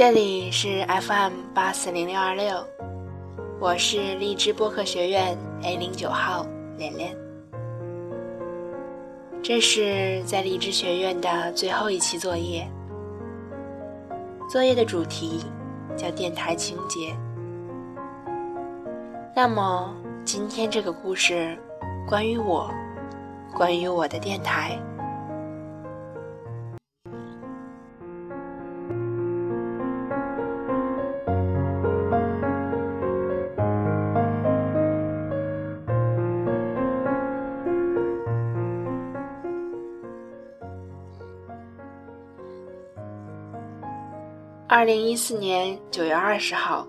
这里是 FM 八四零六二六，我是荔枝播客学院 A 零九号连连。这是在荔枝学院的最后一期作业，作业的主题叫电台情节。那么今天这个故事，关于我，关于我的电台。二零一四年九月二十号，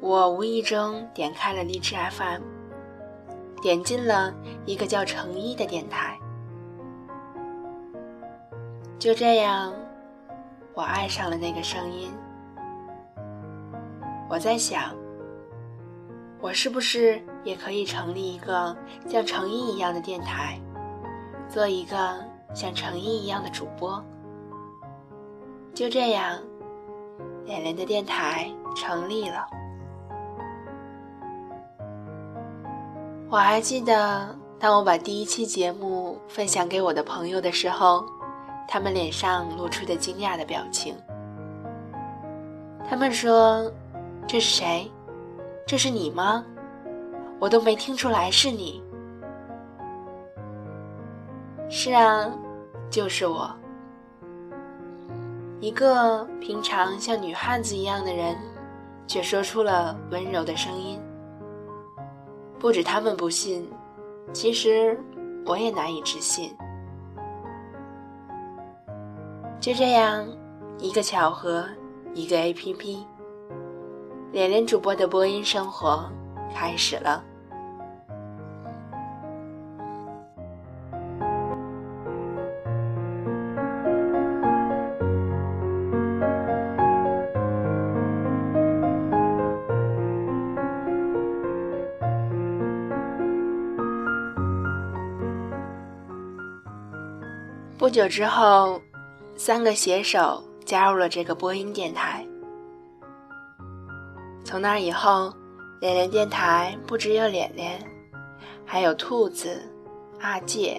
我无意中点开了荔枝 FM，点进了一个叫程一的电台。就这样，我爱上了那个声音。我在想，我是不是也可以成立一个像程一一样的电台，做一个像程一一样的主播？就这样，连连的电台成立了。我还记得，当我把第一期节目分享给我的朋友的时候，他们脸上露出的惊讶的表情。他们说：“这是谁？这是你吗？我都没听出来是你。”是啊，就是我。一个平常像女汉子一样的人，却说出了温柔的声音。不止他们不信，其实我也难以置信。就这样，一个巧合，一个 A P P，连连主播的播音生活开始了。不久之后，三个写手加入了这个播音电台。从那以后，连连电台不只有连连，还有兔子、阿介、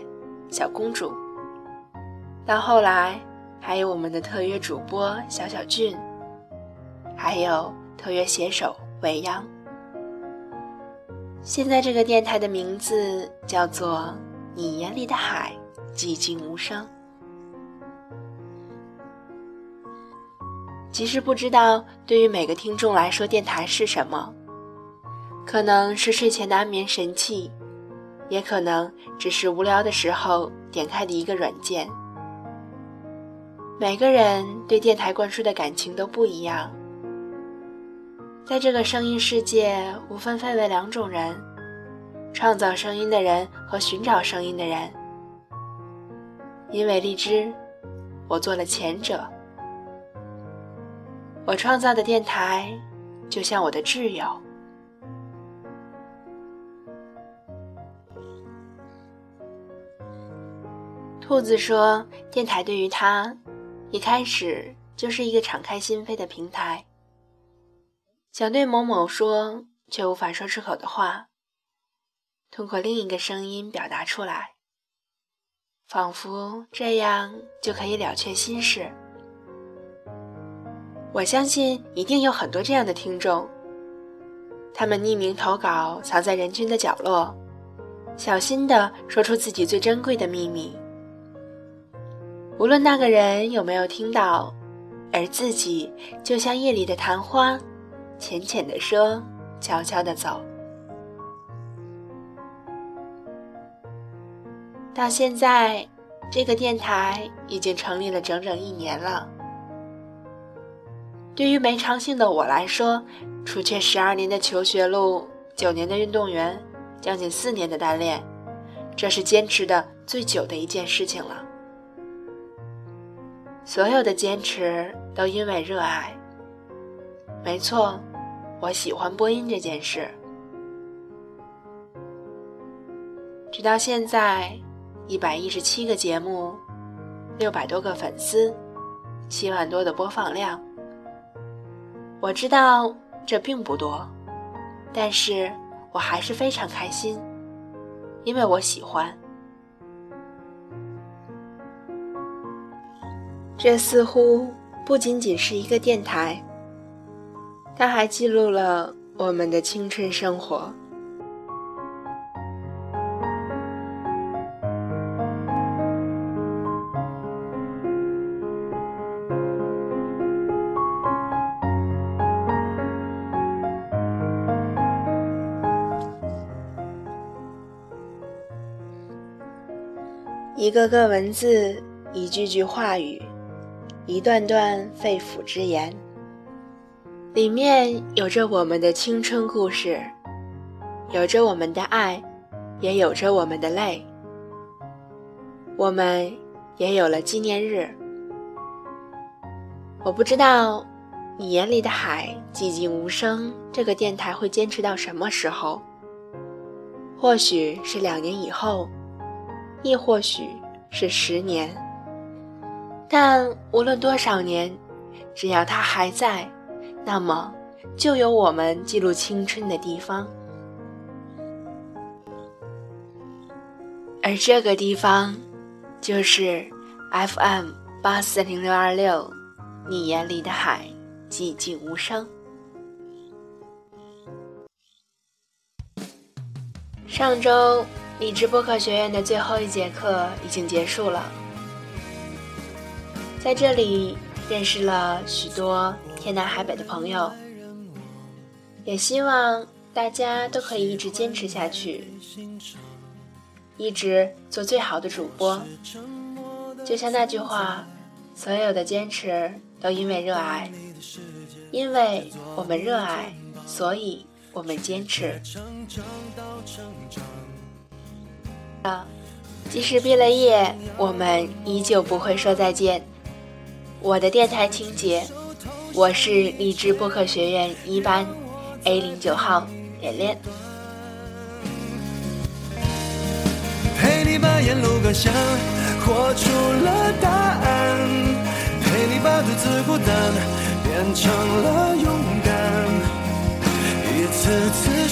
小公主。到后来，还有我们的特约主播小小俊，还有特约写手未央。现在这个电台的名字叫做“你眼里的海”。寂静无声。其实不知道，对于每个听众来说，电台是什么？可能是睡前的安眠神器，也可能只是无聊的时候点开的一个软件。每个人对电台灌输的感情都不一样。在这个声音世界，无分分为两种人：创造声音的人和寻找声音的人。因为荔枝，我做了前者。我创造的电台，就像我的挚友。兔子说：“电台对于他，一开始就是一个敞开心扉的平台。想对某某说，却无法说出口的话，通过另一个声音表达出来。”仿佛这样就可以了却心事。我相信一定有很多这样的听众，他们匿名投稿，藏在人群的角落，小心地说出自己最珍贵的秘密。无论那个人有没有听到，而自己就像夜里的昙花，浅浅地说，悄悄地走。到现在，这个电台已经成立了整整一年了。对于没长性的我来说，除却十二年的求学路、九年的运动员、将近四年的单恋，这是坚持的最久的一件事情了。所有的坚持都因为热爱。没错，我喜欢播音这件事。直到现在。一百一十七个节目，六百多个粉丝，七万多的播放量。我知道这并不多，但是我还是非常开心，因为我喜欢。这似乎不仅仅是一个电台，它还记录了我们的青春生活。一个个文字，一句句话语，一段段肺腑之言，里面有着我们的青春故事，有着我们的爱，也有着我们的泪。我们也有了纪念日。我不知道你眼里的海寂静无声，这个电台会坚持到什么时候？或许是两年以后。亦或许是十年，但无论多少年，只要它还在，那么就有我们记录青春的地方。而这个地方，就是 FM 八四零六二六，你眼里的海，寂静无声。上周。理智播客学院的最后一节课已经结束了，在这里认识了许多天南海北的朋友，也希望大家都可以一直坚持下去，一直做最好的主播。就像那句话，所有的坚持都因为热爱，因为我们热爱，所以我们坚持。成长到成长啊即使毕了业，我们依旧不会说再见。我的电台情节，我是励志播客学院一班 A 零九号连连。陪你把沿路感想活出了答案，陪你把独自孤单变成了勇敢，一次次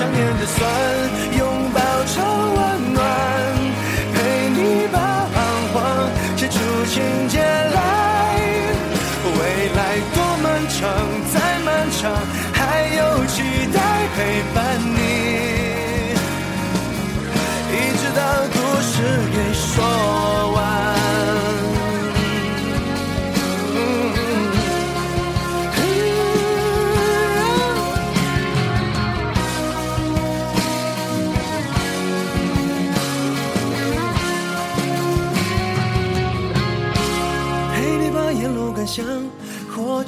想念的酸拥抱成温暖，陪你把彷徨写出情节来。未来多漫长，再漫长，还有期待陪伴